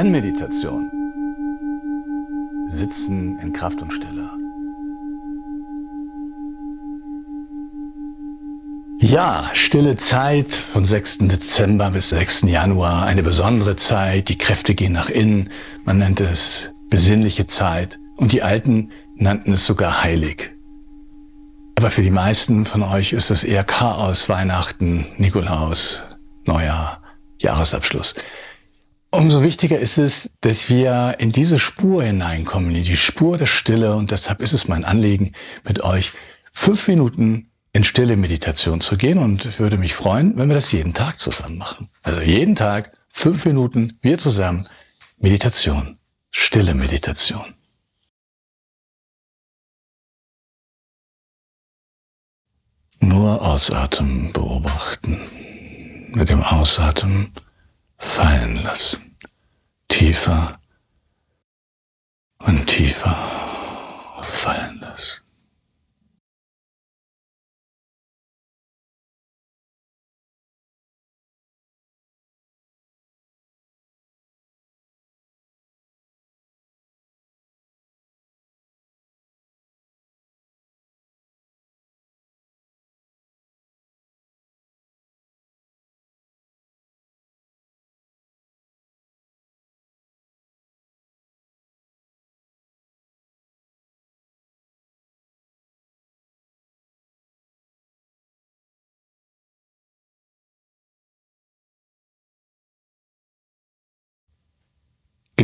Zen-Meditation. Sitzen in Kraft und Stille. Ja, stille Zeit von 6. Dezember bis 6. Januar, eine besondere Zeit, die Kräfte gehen nach innen, man nennt es besinnliche Zeit und die Alten nannten es sogar heilig. Aber für die meisten von euch ist es eher Chaos, Weihnachten, Nikolaus, Neujahr, Jahresabschluss. Umso wichtiger ist es, dass wir in diese Spur hineinkommen, in die Spur der Stille. Und deshalb ist es mein Anliegen, mit euch fünf Minuten in stille Meditation zu gehen. Und ich würde mich freuen, wenn wir das jeden Tag zusammen machen. Also jeden Tag fünf Minuten, wir zusammen, Meditation, stille Meditation. Nur Ausatmen beobachten. Mit dem Ausatmen fallen lassen. Tiefer und tiefer fallen lassen.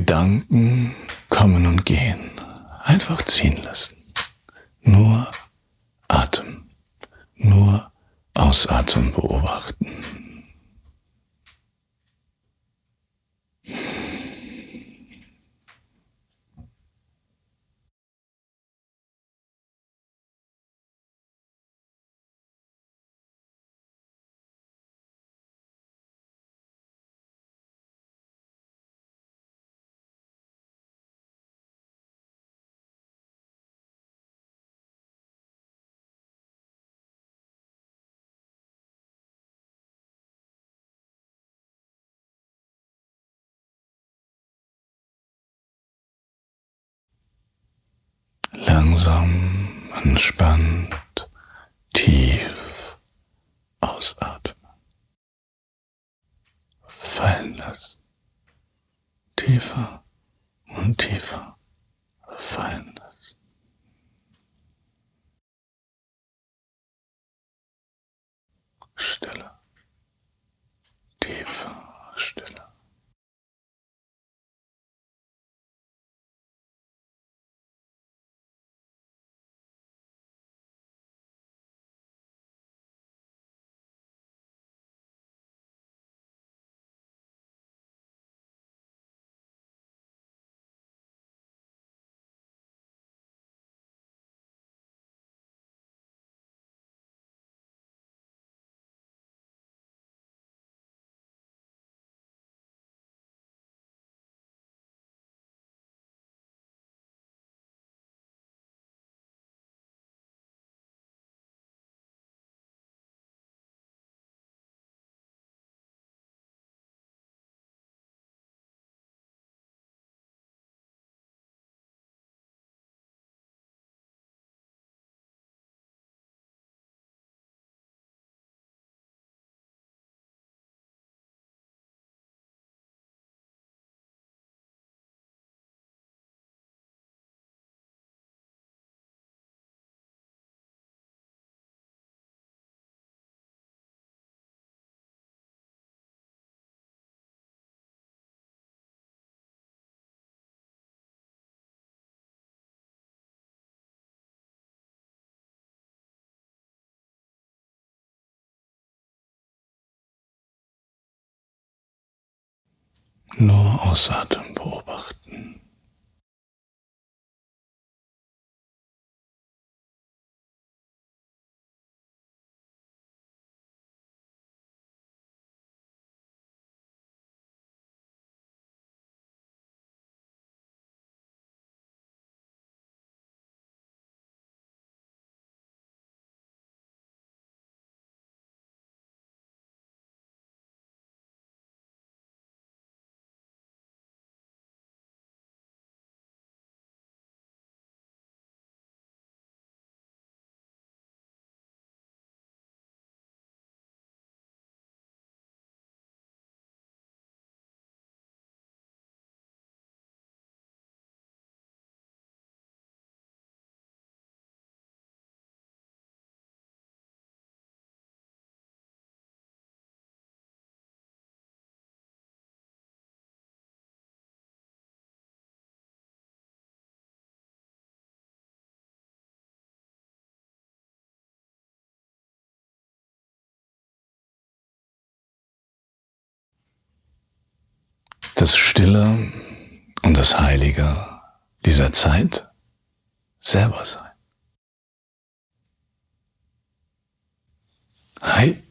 Gedanken kommen und gehen. Einfach ziehen lassen. Nur Atem. Nur Ausatmen beobachten. Langsam, entspannt, tief ausatmen. Fallen lassen. Tiefer und tiefer fallen Nur ausatmen beobachten. Das Stille und das Heilige dieser Zeit selber sein. Hi.